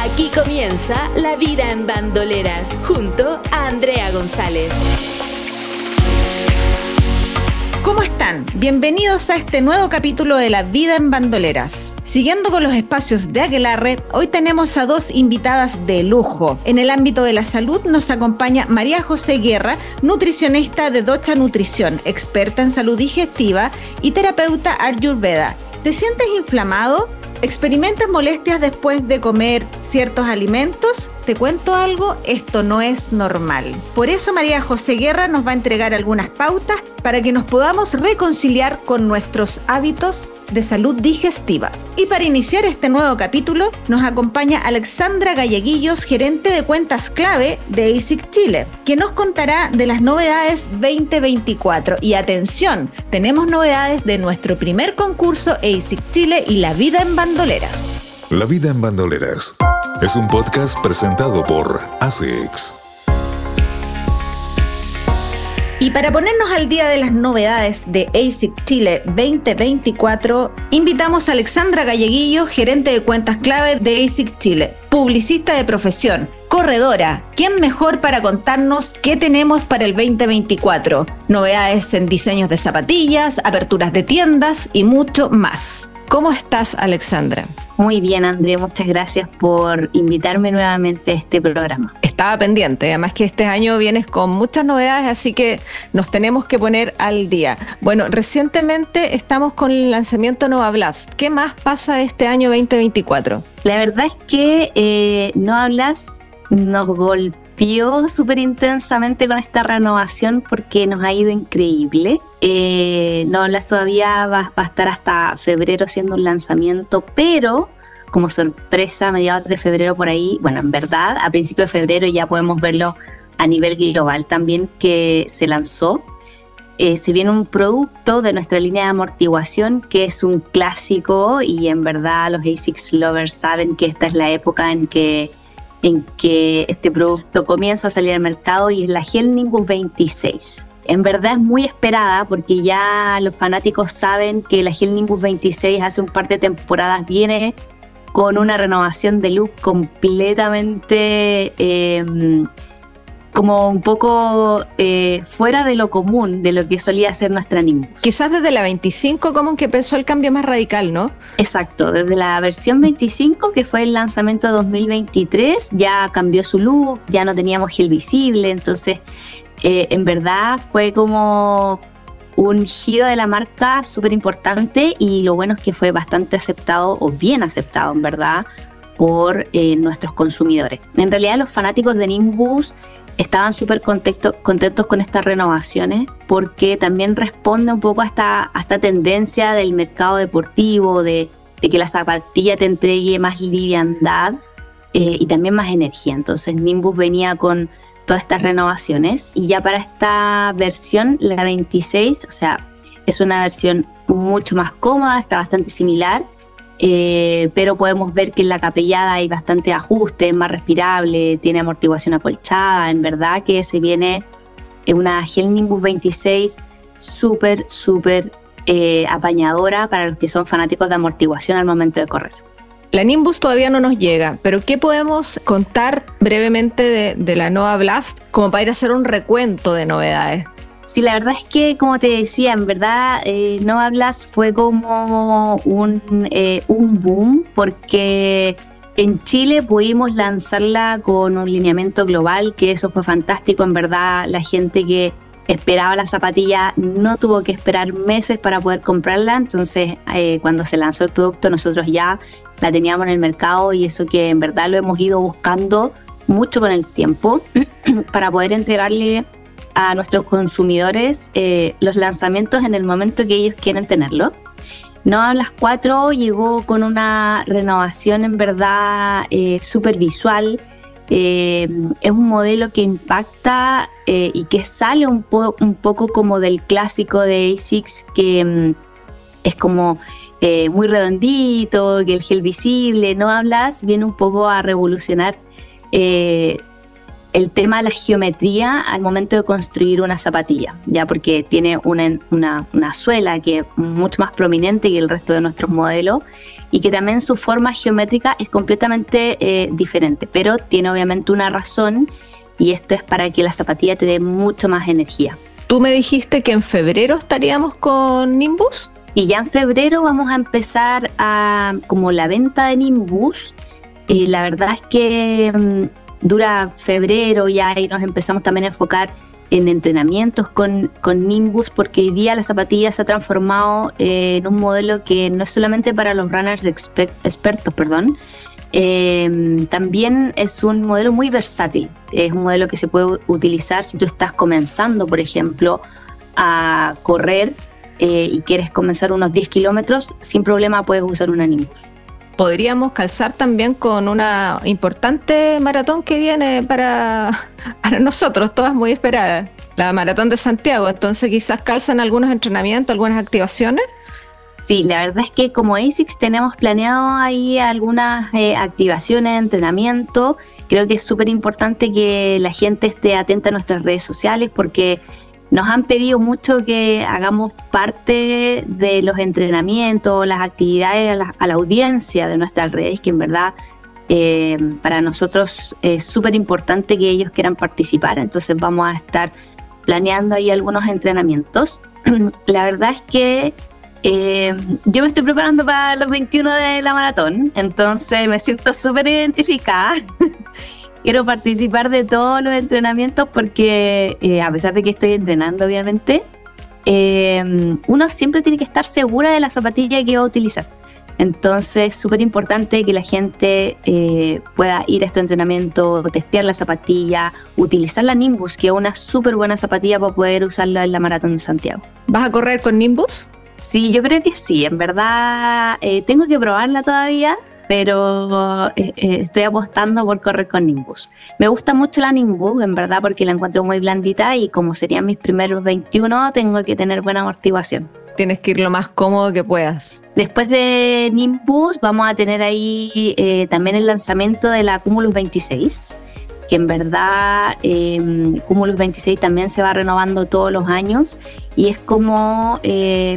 Aquí comienza La Vida en Bandoleras, junto a Andrea González. ¿Cómo están? Bienvenidos a este nuevo capítulo de La Vida en Bandoleras. Siguiendo con los espacios de Aguilarre, hoy tenemos a dos invitadas de lujo. En el ámbito de la salud nos acompaña María José Guerra, nutricionista de Docha Nutrición, experta en salud digestiva y terapeuta Ayurveda. ¿Te sientes inflamado? ¿Experimentas molestias después de comer ciertos alimentos? Te cuento algo, esto no es normal. Por eso María José Guerra nos va a entregar algunas pautas para que nos podamos reconciliar con nuestros hábitos de salud digestiva. Y para iniciar este nuevo capítulo nos acompaña Alexandra Galleguillos, gerente de cuentas clave de ASIC Chile, que nos contará de las novedades 2024. Y atención, tenemos novedades de nuestro primer concurso ASIC Chile y La Vida en Bandoleras. La Vida en Bandoleras es un podcast presentado por ASICS. Y para ponernos al día de las novedades de ASIC Chile 2024, invitamos a Alexandra Galleguillo, gerente de cuentas clave de ASIC Chile, publicista de profesión, corredora. ¿Quién mejor para contarnos qué tenemos para el 2024? Novedades en diseños de zapatillas, aperturas de tiendas y mucho más. ¿Cómo estás, Alexandra? Muy bien, André, muchas gracias por invitarme nuevamente a este programa. Estaba pendiente, además que este año vienes con muchas novedades, así que nos tenemos que poner al día. Bueno, recientemente estamos con el lanzamiento Nova Blast. ¿Qué más pasa este año 2024? La verdad es que eh, Nova Blast nos golpeó golpeó súper intensamente con esta renovación porque nos ha ido increíble. Eh, no hablas todavía va, a estar hasta febrero siendo un lanzamiento, pero como sorpresa a mediados de febrero por ahí, bueno, en verdad, a principios de febrero ya podemos verlo a nivel global también que se lanzó. Eh, se viene un producto de nuestra línea de amortiguación que es un clásico y en verdad los ASICS lovers saben que esta es la época en que en que este producto comienza a salir al mercado y es la Gel Nimbus 26. En verdad es muy esperada porque ya los fanáticos saben que la Gel Nimbus 26 hace un par de temporadas viene con una renovación de look completamente eh, como un poco eh, fuera de lo común, de lo que solía ser nuestra Nimbus. Quizás desde la 25 como que empezó el cambio más radical, ¿no? Exacto, desde la versión 25, que fue el lanzamiento de 2023, ya cambió su look, ya no teníamos gel visible, entonces eh, en verdad fue como un giro de la marca súper importante y lo bueno es que fue bastante aceptado o bien aceptado en verdad por eh, nuestros consumidores. En realidad los fanáticos de Nimbus estaban súper contentos con estas renovaciones porque también responde un poco a esta, esta tendencia del mercado deportivo, de, que la zapatilla te entregue más liviandad eh, y también más energía. Entonces Nimbus venía con todas estas renovaciones y ya para esta versión, la 26, o sea, es una versión mucho más cómoda, está bastante similar eh, pero podemos ver que en la capellada hay bastante ajuste, es más respirable, tiene amortiguación acolchada, en verdad que se viene una Gel Nimbus 26 súper, súper eh, apañadora para los que son fanáticos de amortiguación al momento de correr. La Nimbus todavía no nos llega, pero ¿qué podemos contar brevemente de, de la Nova Blast como para ir a hacer un recuento de novedades? Sí, la verdad es que, como te decía, en verdad, eh, No Hablas fue como un, eh, un boom porque en Chile pudimos lanzarla con un lineamiento global, que eso fue fantástico. En verdad, la gente que esperaba la zapatilla no tuvo que esperar meses para poder comprarla. Entonces, eh, cuando se lanzó el producto, nosotros ya la teníamos en el mercado y eso que en verdad lo hemos ido buscando mucho con el tiempo para poder entregarle a nuestros consumidores eh, los lanzamientos en el momento que ellos quieren tenerlo. No Hablas 4 llegó con una renovación en verdad eh, súper visual. eh, es un modelo que impacta eh, y que sale un, poco como del clásico de ASICS, que mm, es como muy redondito, que el gel visible, no hablas, viene un poco a revolucionar el tema de la geometría al momento de construir una zapatilla, ya porque tiene una, una, suela que es mucho más prominente que el resto de nuestros modelos y que también su forma geométrica es completamente eh, diferente, pero tiene obviamente una razón y esto es para que la zapatilla te dé mucho más energía. Tú me dijiste que en febrero estaríamos con Nimbus. Y ya en febrero vamos a empezar a como la venta de Nimbus. y la verdad es que mm, dura febrero y ahí nos empezamos también a enfocar en entrenamientos con, con Nimbus porque hoy día la zapatilla se ha transformado eh, en un modelo que no es solamente para los runners expertos, perdón, eh, también es un modelo muy versátil. Es un modelo que se puede utilizar si tú estás comenzando, por ejemplo, a correr eh, y quieres comenzar unos 10 kilómetros, sin problema puedes usar una Nimbus podríamos calzar también con una importante maratón que viene para, para nosotros, todas muy esperadas, la maratón de Santiago. Entonces quizás calzan algunos entrenamientos, algunas activaciones. Sí, la verdad es que como ASICS tenemos planeado ahí algunas eh, activaciones, entrenamiento. Creo que es súper importante que la gente esté atenta a nuestras redes sociales porque nos han pedido mucho que hagamos parte de los entrenamientos, las actividades a la, audiencia de nuestras redes, que en verdad eh, para nosotros es súper importante que ellos quieran participar. Entonces vamos a estar planeando ahí algunos entrenamientos. la verdad es que eh, yo me estoy preparando para los 21 de la maratón, entonces me siento súper identificada. quiero participar de todos los entrenamientos porque eh, a pesar de que estoy entrenando obviamente, eh, uno siempre tiene que estar segura de la zapatilla que va a utilizar. Entonces, súper importante que la gente eh, pueda ir a este entrenamiento, testear la zapatilla, utilizar la Nimbus, que es una súper buena zapatilla para poder usarla en la maratón de Santiago. ¿Vas a correr con Nimbus? Sí, yo creo que sí. En verdad, tengo que probarla todavía, pero eh, eh, estoy apostando por correr con Nimbus. Me gusta mucho la Nimbus, en verdad, porque la encuentro muy blandita y como serían mis primeros 21, tengo que tener buena amortiguación. Tienes que ir lo más cómodo que puedas. Después de Nimbus vamos a tener ahí eh, también el lanzamiento de la Cumulus 26, que en verdad eh, Cumulus 26 también se va renovando todos los años y es como,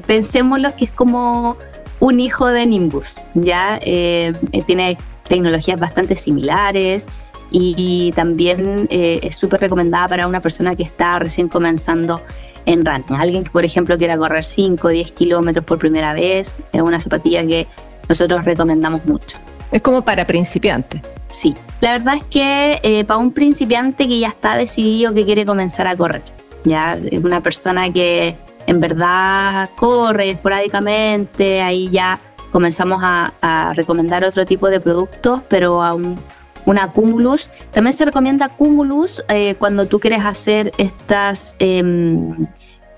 pensémoslo que es como un hijo de Nimbus, ¿ya? Eh, eh, tiene tecnologías bastante similares y, también eh, es súper recomendada para una persona que está recién comenzando en running. Alguien que, por ejemplo, quiera correr 5 o 10 kilómetros por primera vez, es una zapatilla que nosotros recomendamos mucho. Es como para principiantes. Sí, la verdad es que para un principiante que ya está decidido que quiere comenzar a correr, ya una persona que en verdad corre esporádicamente, ahí ya comenzamos a, recomendar otro tipo de productos, pero a un, una Cumulus. También se recomienda Cumulus eh, cuando tú quieres hacer estas em,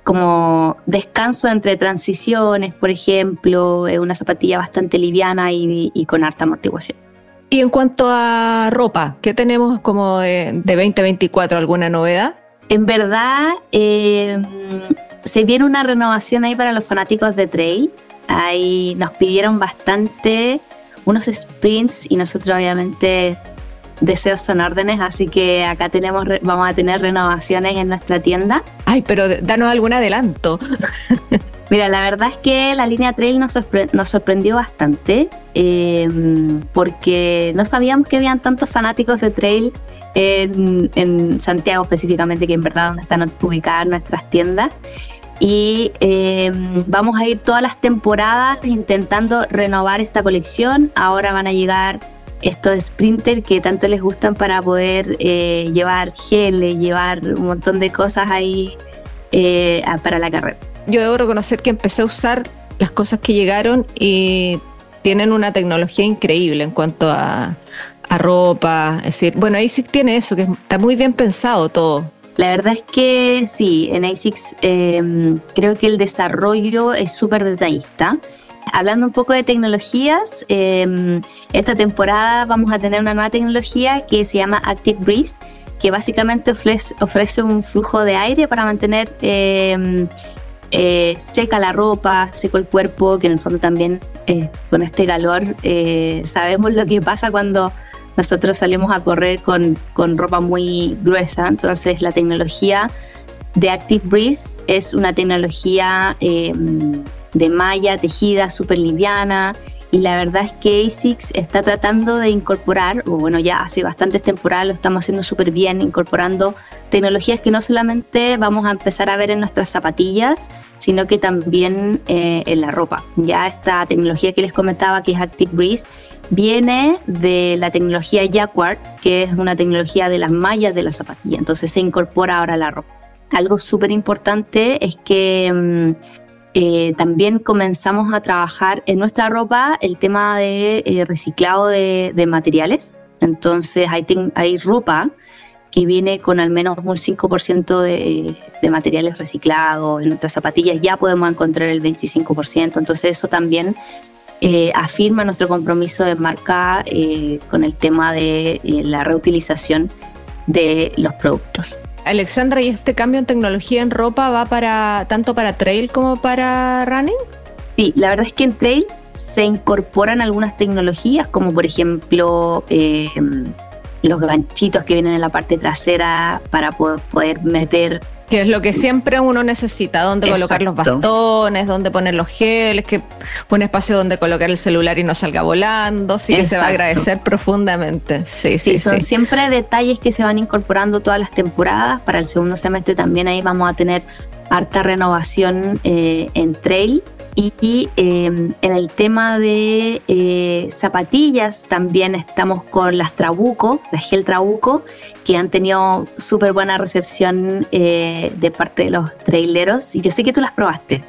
como descanso entre transiciones, por ejemplo, una zapatilla bastante liviana y, con harta amortiguación. Y en cuanto a ropa, ¿qué tenemos como de, de 2024? ¿Alguna novedad? En verdad, eh, se viene una renovación ahí para los fanáticos de trail. Ahí nos pidieron bastante unos sprints y nosotros obviamente deseos son órdenes, así que acá tenemos, vamos a tener renovaciones en nuestra tienda. Ay, pero danos algún adelanto. Mira, la verdad es que la línea trail nos, sorprendió bastante em, porque no sabíamos que habían tantos fanáticos de trail en, en Santiago específicamente, que en verdad donde están ubicadas nuestras tiendas y em, vamos a ir todas las temporadas intentando renovar esta colección. Ahora van a llegar estos sprinters que tanto les gustan para poder eh, llevar geles, llevar un montón de cosas ahí eh, para la carrera. Yo debo reconocer que empecé a usar las cosas que llegaron y tienen una tecnología increíble en cuanto a, a ropa. Es decir, bueno, ahí sí tiene eso, que está muy bien pensado todo la verdad es que sí, en ASICS em, creo que el desarrollo es súper detallista. hablando un poco de tecnologías, em, esta temporada vamos a tener una nueva tecnología que se llama Active Breeze, que básicamente ofrece, un flujo de aire para mantener em, eh, seca la ropa, seco el cuerpo, que en el fondo también eh, con este calor eh, sabemos lo que pasa cuando nosotros salimos a correr con, con ropa muy gruesa. Entonces la tecnología de Active Breeze es una tecnología em, de malla tejida súper liviana y la verdad es que ASICS está tratando de incorporar, o bueno, ya hace bastantes temporadas lo estamos haciendo súper bien, incorporando tecnologías que no solamente vamos a empezar a ver en nuestras zapatillas, sino que también eh, en la ropa. Ya esta tecnología que les comentaba, que es Active Breeze, viene de la tecnología Jacquard, que es una tecnología de las mallas de la zapatilla, entonces se incorpora ahora a la ropa. Algo súper importante es que mm, eh, también comenzamos a trabajar en nuestra ropa el tema de eh, reciclado de, materiales. Entonces hay, hay ropa que viene con al menos un 5% de, de, materiales reciclados. En nuestras zapatillas ya podemos encontrar el 25%. Entonces eso también eh, afirma nuestro compromiso de marca con el tema de la reutilización de los productos. Alexandra, ¿y este cambio en tecnología en ropa va para tanto para trail como para running? Sí, la verdad es que en trail se incorporan algunas tecnologías, como por ejemplo eh, los ganchitos que vienen en la parte trasera para poder meter que es lo que siempre uno necesita, dónde colocar los bastones, dónde poner los geles, que un espacio donde colocar el celular y no salga volando, sí que se va a agradecer profundamente. Sí, sí, sí son siempre detalles que se van incorporando todas las temporadas. Para el segundo semestre también ahí vamos a tener harta renovación eh, en trail y em, en el tema de eh, zapatillas también estamos con las Trabuco, las Gel Trabuco, que han tenido súper buena recepción eh, de parte de los traileros. Y yo sé que tú las probaste.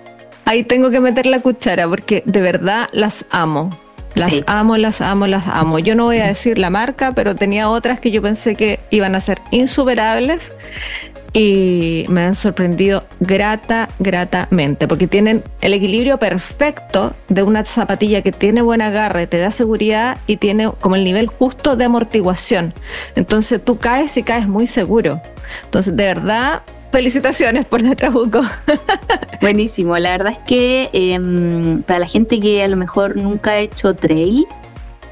Ahí tengo que meter la cuchara porque de verdad las amo. Las amo, las amo, las amo. Yo no voy a decir la marca, pero tenía otras que yo pensé que iban a ser insuperables y me han sorprendido grata, gratamente, porque tienen el equilibrio perfecto de una zapatilla que tiene buen agarre, te da seguridad y tiene como el nivel justo de amortiguación. Entonces tú caes y caes muy seguro. Entonces, de verdad, felicitaciones por la Trabuco. Buenísimo, la verdad es que em, para la gente que a lo mejor nunca ha hecho trail,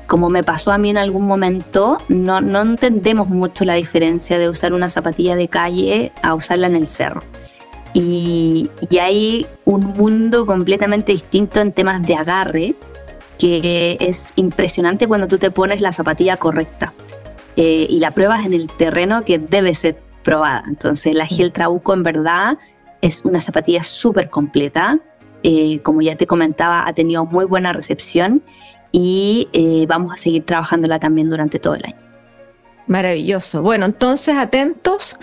como me pasó a mí en algún momento, no, entendemos mucho la diferencia de usar una zapatilla de calle a usarla en el cerro. Y, hay un mundo completamente distinto en temas de agarre que es impresionante cuando tú te pones la zapatilla correcta eh, y la pruebas en el terreno que debe ser probada. Entonces la Gel Trabuco en verdad es una zapatilla súper completa. Eh, como ya te comentaba, ha tenido muy buena recepción y eh, vamos a seguir trabajándola también durante todo el año. Maravilloso. Bueno, entonces atentos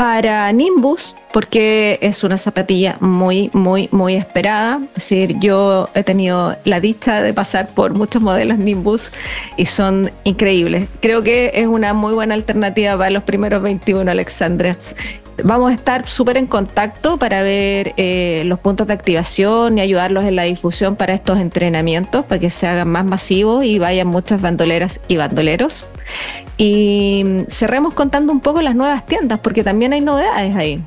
para Nimbus, porque es una zapatilla muy, muy, muy esperada. Es decir, yo he tenido la dicha de pasar por muchos modelos Nimbus y son increíbles. Creo que es una muy buena alternativa para los primeros 21, Alexandra. Vamos a estar súper en contacto para ver eh, los puntos de activación y ayudarlos en la difusión para estos entrenamientos, para que se hagan más masivos y vayan muchas bandoleras y bandoleros. Y mm, cerremos contando un poco las nuevas tiendas, porque también hay novedades ahí.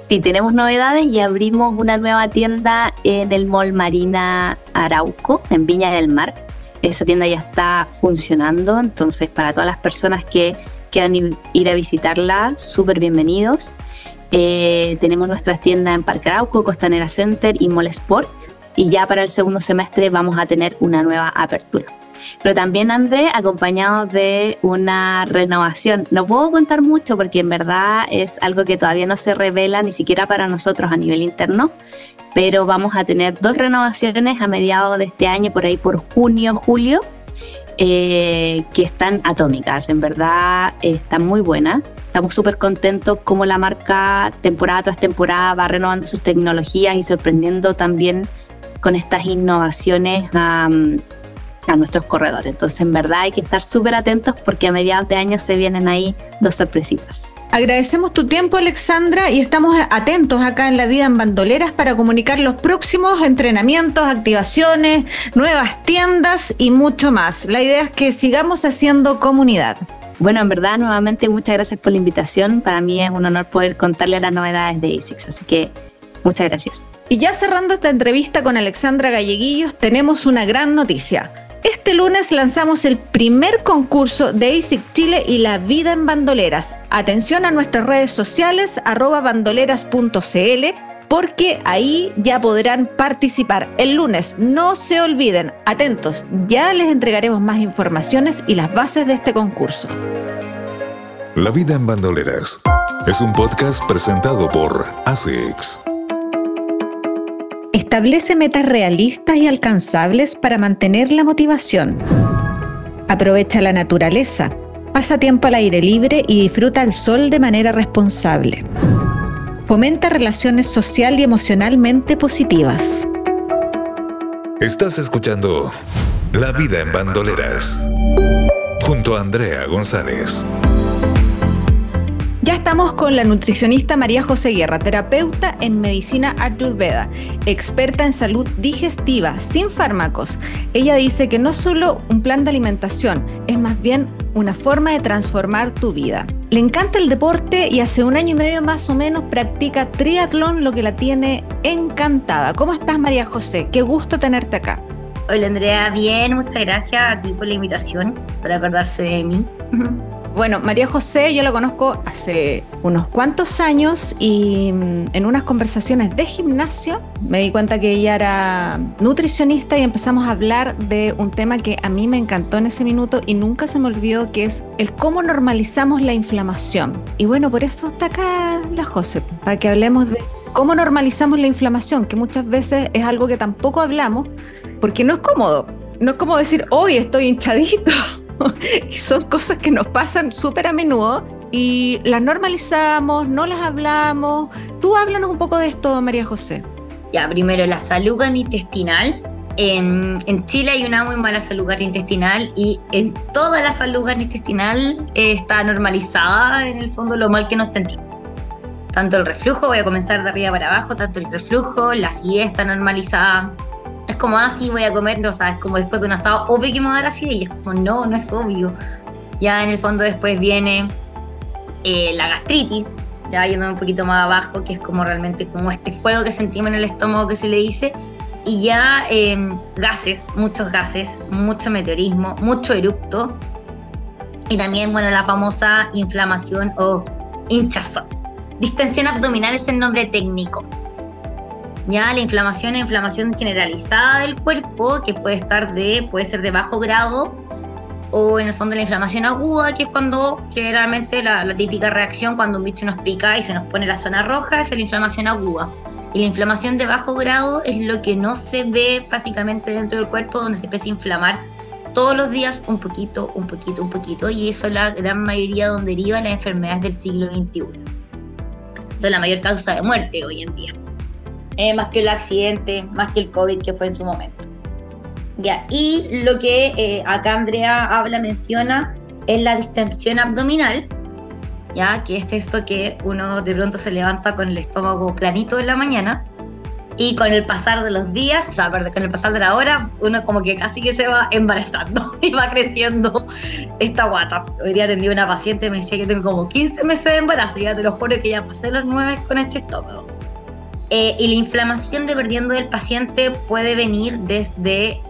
Sí, tenemos novedades y abrimos una nueva tienda en el Mall Marina Arauco, en Viña del Mar. Esa tienda ya está funcionando, entonces para todas las personas que quieran ir a visitarla, súper bienvenidos. Eh, tenemos nuestras tiendas en Parque Arauco, Costanera Center y Mall Sport. Y ya para el segundo semestre vamos a tener una nueva apertura. Pero también André, acompañado de una renovación. No puedo contar mucho porque en verdad es algo que todavía no se revela ni siquiera para nosotros a nivel interno, pero vamos a tener dos renovaciones a mediados de este año, por ahí por junio, julio, eh, que están atómicas, en verdad están muy buenas. Estamos súper contentos como la marca temporada tras temporada va renovando sus tecnologías y sorprendiendo también con estas innovaciones a nuestros corredores. Entonces, en verdad hay que estar súper atentos porque a mediados de año se vienen ahí dos sorpresitas. Agradecemos tu tiempo, Alexandra, y estamos atentos acá en La Vida en Bandoleras para comunicar los próximos entrenamientos, activaciones, nuevas tiendas y mucho más. La idea es que sigamos haciendo comunidad. Bueno, en verdad, nuevamente muchas gracias por la invitación. Para mí es un honor poder contarle las novedades de ASICS, así que muchas gracias. Y ya cerrando esta entrevista con Alexandra Galleguillos, tenemos una gran noticia. Este lunes lanzamos el primer concurso de ASIC Chile y la vida en bandoleras. Atención a nuestras redes sociales, arroba bandoleras.cl, porque ahí ya podrán participar el lunes. No se olviden, atentos, ya les entregaremos más informaciones y las bases de este concurso. La vida en bandoleras es un podcast presentado por ASICS. Establece metas realistas y alcanzables para mantener la motivación. Aprovecha la naturaleza. Pasa tiempo al aire libre y disfruta el sol de manera responsable. Fomenta relaciones social y emocionalmente positivas. Estás escuchando La vida en bandoleras junto a Andrea González. Ya estamos con la nutricionista María José Guerra, terapeuta en medicina ayurveda, experta en salud digestiva, sin fármacos. Ella dice que no es solo un plan de alimentación, es más bien una forma de transformar tu vida. Le encanta el deporte y hace un año y medio más o menos practica triatlón, lo que la tiene encantada. ¿Cómo estás María José? Qué gusto tenerte acá. Hola Andrea, bien, muchas gracias a ti por la invitación, por acordarse de mí. Bueno, María José yo la conozco hace unos cuantos años y mm, en unas conversaciones de gimnasio me di cuenta que ella era nutricionista y empezamos a hablar de un tema que a mí me encantó en ese minuto y nunca se me olvidó que es el cómo normalizamos la inflamación. Y bueno, por eso está acá la José, para que hablemos de cómo normalizamos la inflamación, que muchas veces es algo que tampoco hablamos porque no es cómodo. No es como decir, hoy estoy hinchadito. y son cosas que nos pasan súper a menudo y las normalizamos, no las hablamos. Tú háblanos un poco de esto, María José. Ya, primero, la salud intestinal. En, Chile hay una muy mala salud intestinal y en toda la salud intestinal está normalizada en el fondo lo mal que nos sentimos. Tanto el reflujo, voy a comenzar de arriba para abajo, tanto el reflujo, la acidez está normalizada, es como, ah, voy a comer, no sabes, como después de un asado, obvio que me va a dar así, y es como, no, no es obvio. Ya en el fondo después viene eh, la gastritis, ya yéndome un poquito más abajo, que es como realmente como este fuego que sentimos en el estómago que se le dice, y ya em, gases, muchos gases, mucho meteorismo, mucho erupto, y también, bueno, la famosa inflamación o hinchazón. Distensión abdominal es el nombre técnico. Ya la inflamación es inflamación generalizada del cuerpo, que puede estar de, puede ser de bajo grado, o en el fondo la inflamación aguda, que es cuando generalmente la, la típica reacción cuando un bicho nos pica y se nos pone la zona roja, es la inflamación aguda. Y la inflamación de bajo grado es lo que no se ve básicamente dentro del cuerpo, donde se empieza a inflamar todos los días un poquito, un poquito, un poquito, y eso es la gran mayoría donde deriva las enfermedades del siglo XXI. Eso es la mayor causa de muerte hoy en día. Eh, más que el accidente, más que el COVID que fue en su momento. Ya, y lo que eh, acá Andrea habla, menciona, es la distensión abdominal, ya que es esto que uno de pronto se levanta con el estómago planito en la mañana y con el pasar de los días, o sea, con el pasar de la hora, uno como que casi que se va embarazando y va creciendo esta guata. Hoy día atendí a una paciente me decía que tengo como 15 meses de embarazo, ya te lo juro que ya pasé los 9 con este estómago. Eh, y la inflamación dependiendo del paciente puede venir desde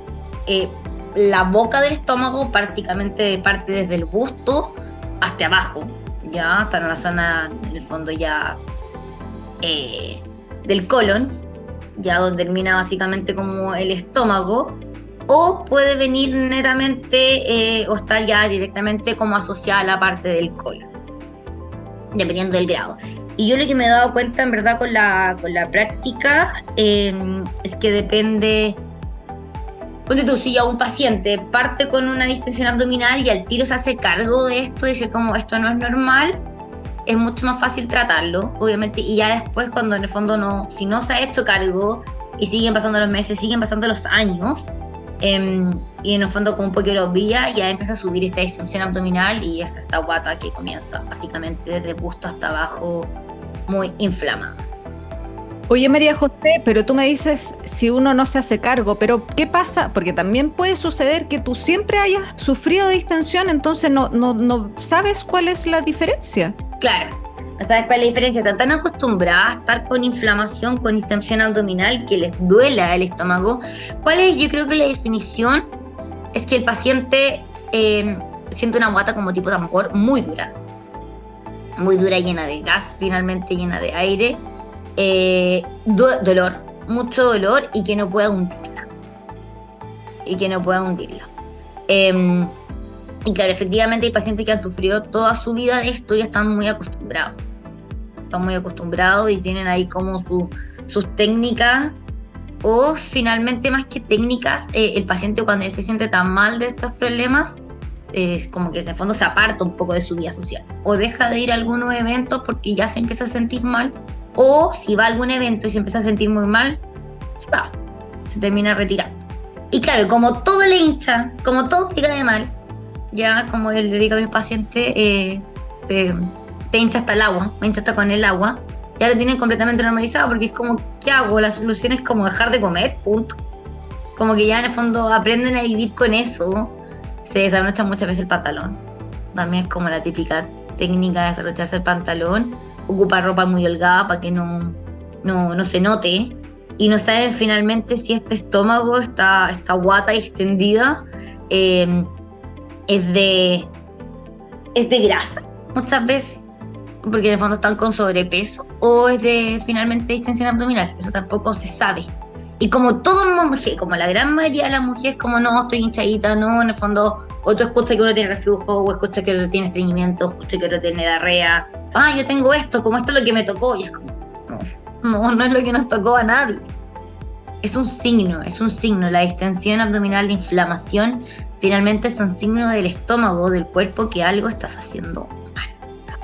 eh, la boca del estómago, prácticamente parte desde el busto hasta abajo, ya hasta en la zona, en el fondo ya eh, del colon, ya donde termina básicamente como el estómago, o puede venir netamente o estar ya directamente como asociada a la parte del colon, dependiendo del grado. Y yo lo que me he dado cuenta en verdad con la, con la práctica em, es que depende, ponte tú, si ya un paciente parte con una distensión abdominal y al tiro se hace cargo de esto dice como esto no es normal, es mucho más fácil tratarlo, obviamente, y ya después cuando en el fondo no, si no se ha hecho cargo y siguen pasando los meses, siguen pasando los años, Em, y en el fondo como un poquito los vía ya empieza a subir esta distensión abdominal y es esta guata que comienza básicamente desde el busto hasta abajo muy inflamada. Oye María José, pero tú me dices si uno no se hace cargo, pero ¿qué pasa? Porque también puede suceder que tú siempre hayas sufrido distensión, entonces no, no, no sabes cuál es la diferencia. Claro, sabes cuál es la diferencia. Están tan acostumbradas a estar con inflamación, con distensión abdominal, que les duela el estómago. ¿Cuál es? Yo creo que la definición es que el paciente eh, siente una guata como tipo tambor muy dura. Muy dura, llena de gas, finalmente llena de aire eh, dolor, mucho dolor y que no pueda hundirla. Y que no pueda hundirla. Em, y claro, efectivamente hay pacientes que han sufrido toda su vida de esto y están muy acostumbrados. Están muy acostumbrados y tienen ahí como sus técnicas o finalmente más que técnicas, eh, el paciente cuando se siente tan mal de estos problemas, es como que en el fondo se aparta un poco de su vida social o deja de ir a algunos eventos porque ya se empieza a sentir mal o si va a algún evento y se empieza a sentir muy mal, se va, se termina retirando. Y claro, como todo le hincha, como todo te cae mal, ya como le digo a mis pacientes, eh, te, hincha hasta el agua, me hincha hasta con el agua, ya lo tienen completamente normalizado porque es como, ¿qué hago? La solución es como dejar de comer, punto. Como que ya en el fondo aprenden a vivir con eso, se desabrocha muchas veces el pantalón. También es como la típica técnica de desabrocharse el pantalón ocupa ropa muy holgada para que no, no, se note. Y no saben finalmente si este estómago, esta, esta guata extendida, eh, es, de, es de grasa muchas veces, porque en el fondo están con sobrepeso, o es de finalmente extensión abdominal. Eso tampoco se sabe. Y como todo mujer, como la gran mayoría de las mujeres, como no, estoy hinchadita, no, en el fondo, o tú escuchas que uno tiene reflujo, o escuchas que uno tiene estreñimiento, o escuchas que uno tiene diarrea, ah, yo tengo esto, como esto es lo que me tocó, y es como, no, no, es lo que nos tocó a nadie. Es un signo, es un signo, la distensión abdominal, la inflamación, finalmente es un signo del estómago, del cuerpo, que algo estás haciendo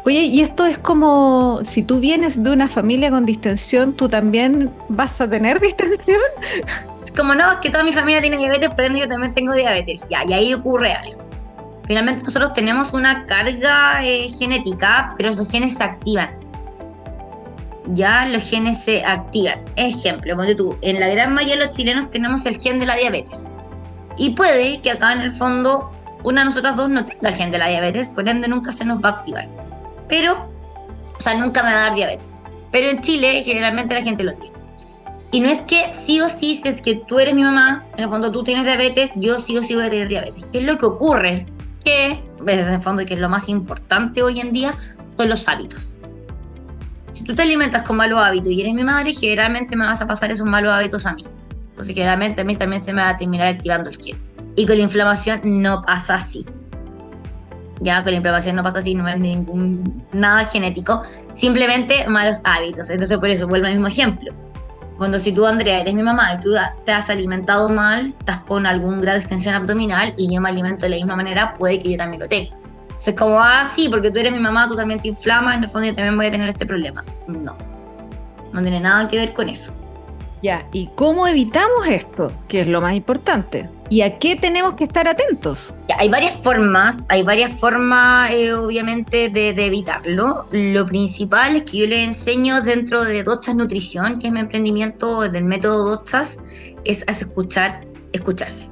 Oye, y esto es como si tú vienes de una familia con distensión, ¿tú también vas a tener distensión? Es como, no, es que toda mi familia tiene diabetes, por ende yo también tengo diabetes. Ya, y ahí ocurre algo. Finalmente nosotros tenemos una carga eh, genética, pero los genes se activan. Ya los genes se activan. Ejemplo, ponte tú, en la gran mayoría de los chilenos tenemos el gen de la diabetes. Y puede que acá en el fondo una de nosotras dos no tenga el gen de la diabetes, por ende nunca se nos va a activar pero, o sea, nunca me va a dar diabetes. Pero en Chile generalmente la gente lo tiene. Y no es que sí o sí, si es que tú eres mi mamá, en el fondo tú tienes diabetes, yo sí o sí voy a tener diabetes. ¿Qué es lo que ocurre? Que, ves, en el fondo, que es lo más importante hoy en día, son los hábitos. Si tú te alimentas con malos hábitos y eres mi madre, generalmente me vas a pasar esos malos hábitos a mí. Entonces, generalmente a mí también se me va a terminar activando el gen. Y con la inflamación no pasa así ya con la inflamación no pasa así, no es ningún, nada genético, simplemente malos hábitos. Entonces por eso vuelvo al mismo ejemplo. Cuando si tú, Andrea, eres mi mamá y tú te has alimentado mal, estás con algún grado de extensión abdominal y yo me alimento de la misma manera, puede que yo también lo tenga. Entonces como, ah, sí, porque tú eres mi mamá, tú también te inflamas, en el fondo yo también voy a tener este problema. No, no tiene nada que ver con eso. Ya, ¿y cómo evitamos esto? Que es lo más importante. ¿Y a qué tenemos que estar atentos? Hay varias formas, hay varias formas eh, obviamente de, evitarlo. Lo principal es que yo les enseño dentro de Dochas Nutrición, que es mi emprendimiento del método Dochas, es escuchar, escucharse.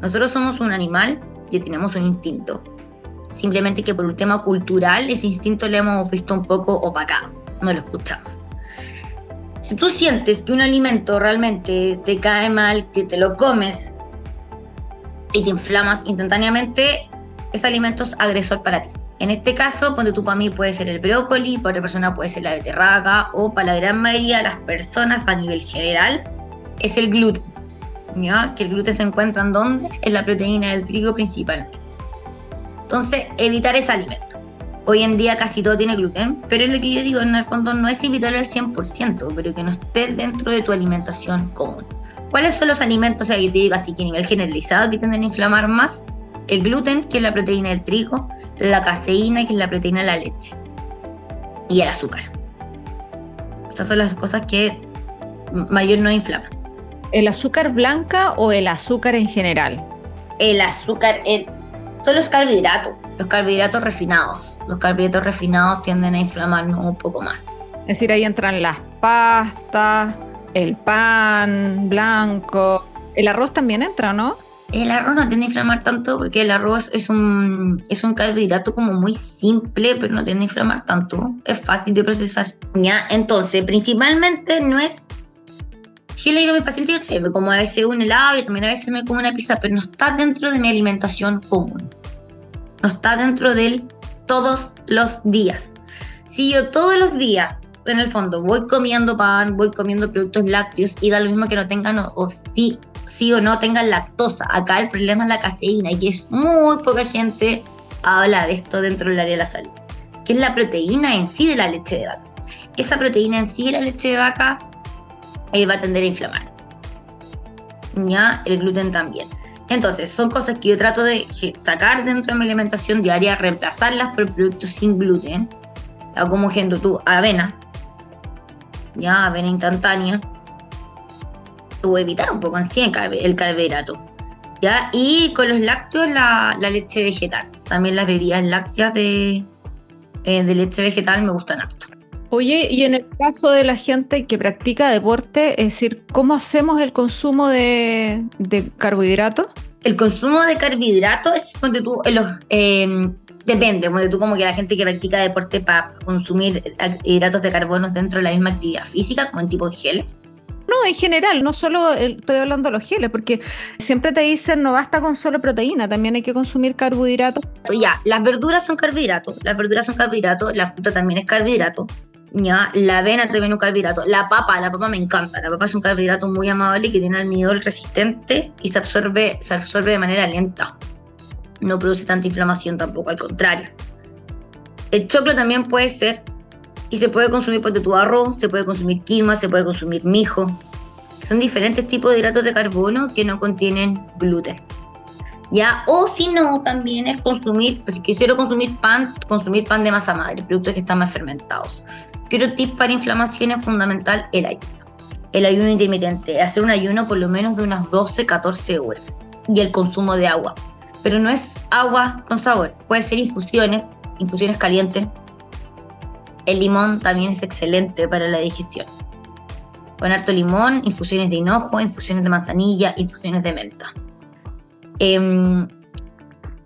Nosotros somos un animal y tenemos un instinto. Simplemente que por un tema cultural ese instinto lo hemos visto un poco opacado, no lo escuchamos. Si tú sientes que un alimento realmente te cae mal, que te lo comes y te inflamas instantáneamente, ese alimento es agresor para ti. En este caso, ponte tú para mí puede ser el brócoli, para otra persona puede ser la beterraga o para la gran mayoría de las personas a nivel general es el gluten. ¿ya? Que el gluten se encuentra en dónde? En la proteína del trigo principalmente. Entonces, evitar ese alimento. Hoy en día casi todo tiene gluten, pero es lo que yo digo, en el fondo no es evitarlo al 100%, pero que no esté dentro de tu alimentación común. ¿Cuáles son los alimentos, o sea, yo te digo así que a nivel generalizado, que tienden a inflamar más? El gluten, que es la proteína del trigo, la caseína, que es la proteína de la leche, y el azúcar. Estas son las cosas que mayor no inflaman. ¿El azúcar blanca o el azúcar en general? El azúcar, el, son los carbohidratos, los carbohidratos refinados. Los carbohidratos refinados tienden a inflamarnos un poco más. Es decir, ahí entran las pastas, el pan blanco. El arroz también entra, ¿no? El arroz no tiende a inflamar tanto porque el arroz es un, es un carbohidrato como muy simple, pero no tiende a inflamar tanto. Es fácil de procesar. ¿Ya? Entonces, principalmente no es... Yo le digo a mis pacientes que como a veces un helado y también a veces me como una pizza, pero no está dentro de mi alimentación común. No está dentro del todos los días. Si yo todos los días en el fondo voy comiendo pan, voy comiendo productos lácteos y da lo mismo que no tengan o, o sí o no tengan lactosa. Acá el problema es la caseína y es muy poca gente habla de esto dentro del área de la salud, que es la proteína en sí de la leche de vaca. Esa proteína en sí de la leche de vaca eh, va a tender a inflamar. Ya, el gluten también. Entonces, son cosas que yo trato de sacar dentro de mi alimentación diaria, reemplazarlas por productos sin gluten, como ejemplo tú, avena, ya, avena instantánea, o evitar un poco en sí el carbohidrato. ¿ya? Y con los lácteos la, leche vegetal. También las bebidas lácteas de, eh, de leche vegetal me gustan harto. Oye, y en el caso de la gente que practica deporte, es decir, ¿cómo hacemos el consumo de, de carbohidratos? El consumo de carbohidratos es cuando tú, los, eh, depende, cuando tú como que la gente que practica deporte para consumir hidratos de carbono dentro de la misma actividad física, como en tipo de geles. No, en general, no solo estoy hablando de los geles, porque siempre te dicen no basta con solo proteína, también hay que consumir carbohidratos. Ya, las verduras son carbohidratos, las verduras son carbohidratos, la fruta también es carbohidrato. Ya, la avena también es un carbohidrato. La papa, la papa me encanta. La papa es un carbohidrato muy amable que tiene almidón resistente y se absorbe, se absorbe de manera lenta. No produce tanta inflamación tampoco, al contrario. El choclo también puede ser y se puede consumir de tu arroz, se puede consumir quinoa, se puede consumir mijo. Son diferentes tipos de hidratos de carbono que no contienen gluten. ¿Ya? O si no, también es consumir, pues si quisiera consumir pan, consumir pan de masa madre, productos que están más fermentados. Pero tip para inflamación es fundamental el ayuno. El ayuno intermitente, hacer un ayuno por lo menos de unas 12-14 horas. Y el consumo de agua. Pero no es agua con sabor, puede ser infusiones, infusiones calientes, el limón también es excelente para la digestión. Con harto limón, infusiones de hinojo, infusiones de manzanilla, infusiones de menta. Em,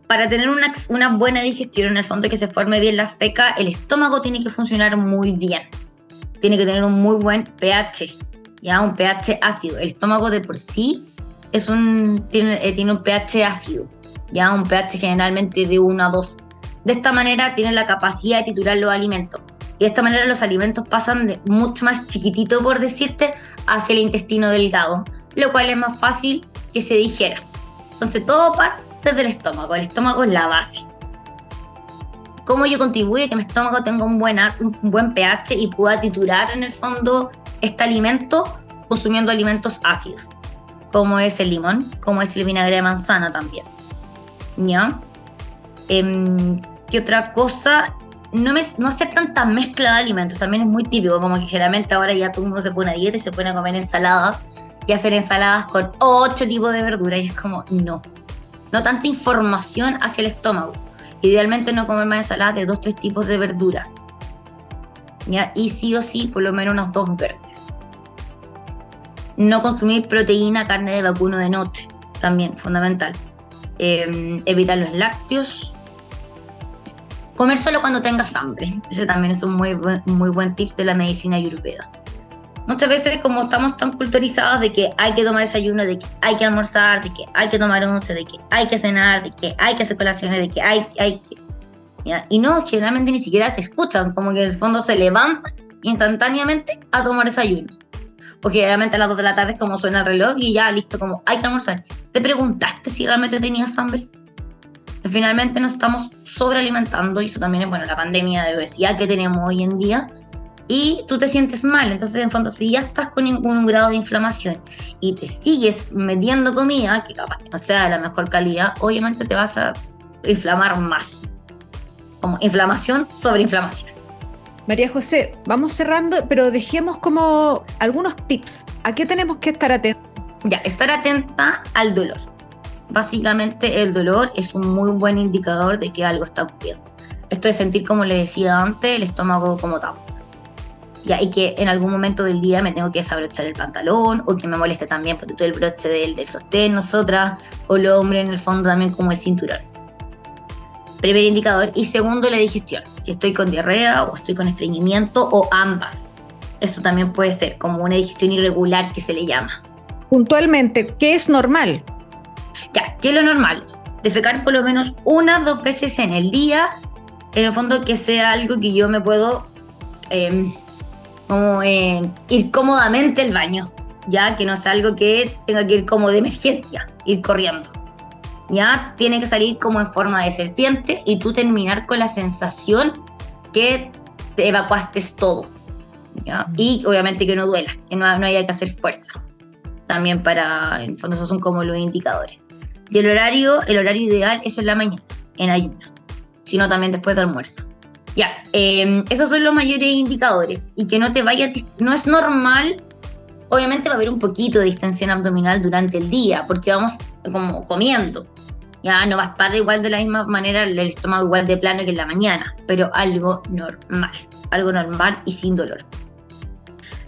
para tener una, una, buena digestión, en el fondo que se forme bien la feca, el estómago tiene que funcionar muy bien. Tiene que tener un muy buen pH, ya un pH ácido. El estómago de por sí es un, tiene, eh, tiene un pH ácido, ya un pH generalmente de 1 a 2. De esta manera tiene la capacidad de titular los alimentos. Y de esta manera los alimentos pasan de mucho más chiquitito, por decirte, hacia el intestino delgado, lo cual es más fácil que se digiera. Entonces todo parte del estómago, el estómago es la base. ¿Cómo yo contribuyo a que mi estómago tenga un buen, un buen pH y pueda titular en el fondo este alimento consumiendo alimentos ácidos? Como es el limón, como es el vinagre de manzana también. ¿Ya? Em, ¿Qué otra cosa? no, me, no hacer tanta mezcla de alimentos, también es muy típico, como que generalmente ahora ya todo el mundo se pone a dieta y se pone a comer ensaladas y hacer ensaladas con ocho tipos de verduras y es como, no, no tanta información hacia el estómago. Idealmente no comer más ensaladas de dos, tres tipos de verduras. ¿ya? Y sí o sí, por lo menos unos dos verdes. No consumir proteína, carne de vacuno de noche, también fundamental. Em, evitar los lácteos, Comer solo cuando tengas hambre. Ese también es un muy buen, muy buen tip de la medicina ayurveda. Muchas veces como estamos tan culturizados de que hay que tomar desayuno, de que hay que almorzar, de que hay que tomar once, de que hay que cenar, de que hay que hacer colaciones, de que hay, hay que... Y no, generalmente ni siquiera se escuchan, como que en el fondo se levantan instantáneamente a tomar desayuno. O generalmente a las 2 de la tarde es como suena el reloj y ya listo, como hay que almorzar. ¿Te preguntaste si realmente tenías hambre? Finalmente nos estamos sobrealimentando y eso también es, bueno, la pandemia de obesidad que tenemos hoy en día y tú te sientes mal. Entonces, en fondo, si ya estás con un, grado de inflamación y te sigues metiendo comida, que capaz que no sea de la mejor calidad, obviamente te vas a inflamar más. Como inflamación sobre inflamación. María José, vamos cerrando, pero dejemos como algunos tips. ¿A qué tenemos que estar atentos? Ya, estar atenta al dolor. Básicamente el dolor es un muy buen indicador de que algo está ocurriendo. Esto de sentir, como le decía antes, el estómago como tapado. Ya, y que en algún momento del día me tengo que desabrochar el pantalón, o que me moleste también por todo el broche del, del sostén, nosotras, o el hombre en el fondo también como el cinturón. Primer indicador. Y segundo, la digestión. Si estoy con diarrea o estoy con estreñimiento o ambas. Eso también puede ser como una digestión irregular que se le llama. Puntualmente, ¿qué es normal? Ya, ¿qué es lo normal? Defecar por lo menos una dos veces en el día. En el fondo que sea algo que yo me puedo em, como em, ir cómodamente al baño. Ya, que no sea algo que tenga que ir como de emergencia, ir corriendo ya tiene que salir como en forma de serpiente y tú terminar con la sensación que te evacuaste todo. ¿ya? Y obviamente que no duela, que no, no haya que hacer fuerza. También para, en el fondo, esos son como los indicadores. Y el horario, el horario ideal es en la mañana, en ayuno, sino también después de almuerzo. Ya, eh, esos son los mayores indicadores. Y que no te vayas, no es normal obviamente va a haber un poquito de distensión abdominal durante el día, porque vamos como comiendo. Ya no va a estar igual de la misma manera el estómago igual de plano que en la mañana, pero algo normal, algo normal y sin dolor.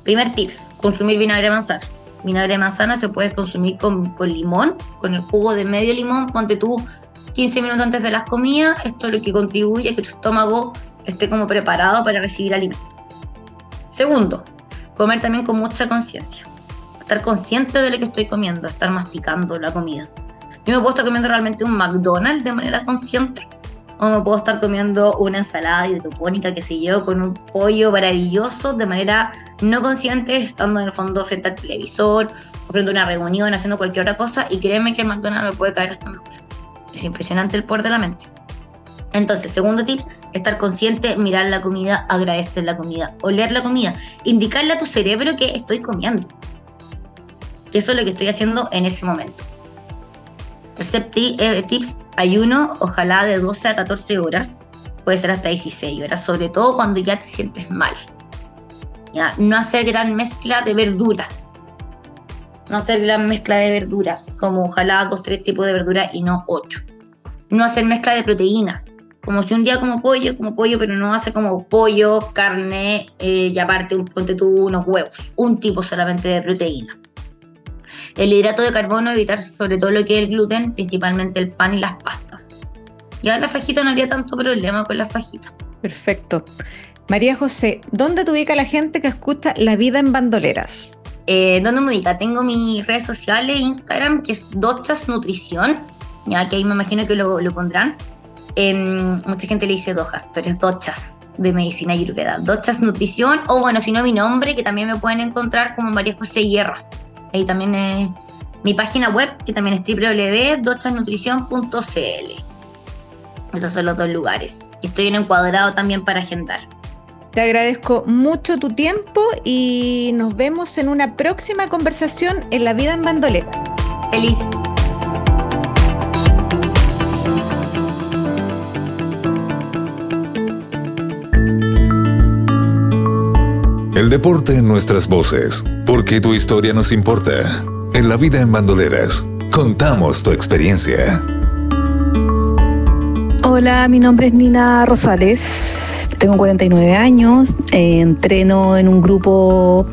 Primer tips, consumir vinagre de manzana. Vinagre de manzana se puede consumir con, limón, con el jugo de medio limón, ponte tú 15 minutos antes de las comidas, esto es lo que contribuye a que tu estómago esté como preparado para recibir alimento. Segundo, comer también con mucha conciencia. Estar consciente de lo que estoy comiendo, estar masticando la comida. Yo me puedo estar comiendo realmente un McDonald's de manera consciente. O me puedo estar comiendo una ensalada hidropónica, que sé yo, con un pollo maravilloso de manera no consciente, estando en el fondo frente al televisor, o frente a una reunión, haciendo cualquier otra cosa. Y créeme que el McDonald's me puede caer hasta mejor. Es impresionante el poder de la mente. Entonces, segundo tip, estar consciente, mirar la comida, agradecer la comida, oler la comida, indicarle a tu cerebro que estoy comiendo. Que eso es lo que estoy haciendo en ese momento. Eh, tips, ayuno, ojalá de 12 a 14 horas, puede ser hasta 16 horas, sobre todo cuando ya te sientes mal. No hacer gran mezcla de verduras. No hacer gran mezcla de verduras, como ojalá dos, tres tipos de verduras y no ocho. No hacer mezcla de proteínas, como si un día como pollo, como pollo, pero no hace como pollo, carne eh, y aparte ponte tú unos huevos, un tipo solamente de proteína. El hidrato de carbono, evitar sobre todo lo que es el gluten, principalmente el pan y las pastas. Ya la fajita no habría tanto problema con la fajita. Perfecto. María José, ¿dónde te ubica la gente que escucha La Vida en Bandoleras? Eh, ¿Dónde me ubica? Tengo mis redes sociales, Instagram, que es Dochas Nutrición, ya que ahí me imagino que lo, pondrán. Em, mucha gente le dice Dojas, pero es Dochas de medicina ayurveda. Dochas Nutrición, o bueno, si no mi nombre, que también me pueden encontrar como María José Hierra. Ahí también es mi página web, que también es www.dochasnutrición.cl. Esos son los dos lugares. Estoy en encuadrado también para agendar. Te agradezco mucho tu tiempo y nos vemos en una próxima conversación en La Vida en Bandoletas. Feliz. El deporte en nuestras voces, porque tu historia nos importa. En la vida en bandoleras, contamos tu experiencia. Hola, mi nombre es Nina Rosales, tengo 49 años, eh, entreno en un grupo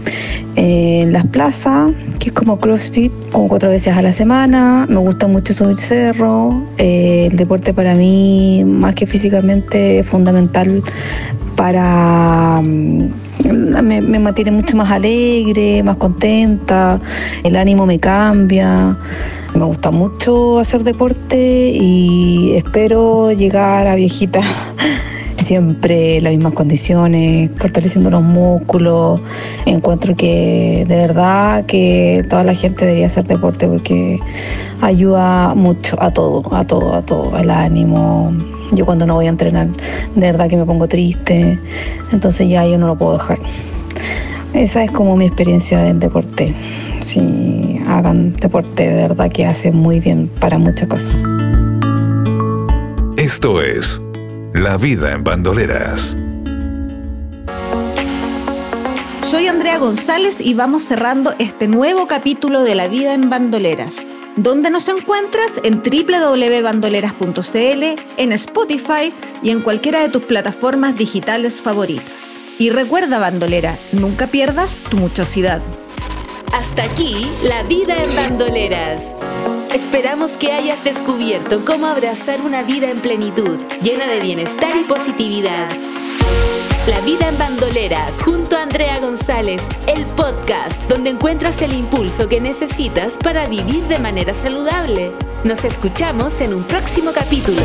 eh, en las plazas, que es como CrossFit, como cuatro veces a la semana, me gusta mucho subir cerro, eh, el deporte para mí, más que físicamente, es fundamental para... Mm, me, mantiene mucho más alegre, más contenta, el ánimo me cambia. Me gusta mucho hacer deporte y espero llegar a viejita siempre en las mismas condiciones, fortaleciendo los músculos. Encuentro que de verdad que toda la gente debería hacer deporte porque ayuda mucho a todo, a todo, a todo, el ánimo, yo cuando no voy a entrenar, de verdad que me pongo triste, entonces ya yo no lo puedo dejar. Esa es como mi experiencia del deporte. Si hagan deporte, de verdad que hace muy bien para muchas cosas. Esto es La vida en bandoleras. Soy Andrea González y vamos cerrando este nuevo capítulo de La vida en bandoleras donde nos encuentras en www.bandoleras.cl, en Spotify y en cualquiera de tus plataformas digitales favoritas. Y recuerda, bandolera, nunca pierdas tu muchosidad. Hasta aquí, la vida en bandoleras. Esperamos que hayas descubierto cómo abrazar una vida en plenitud, llena de bienestar y positividad. La vida en bandoleras junto a Andrea González, el podcast donde encuentras el impulso que necesitas para vivir de manera saludable. Nos escuchamos en un próximo capítulo.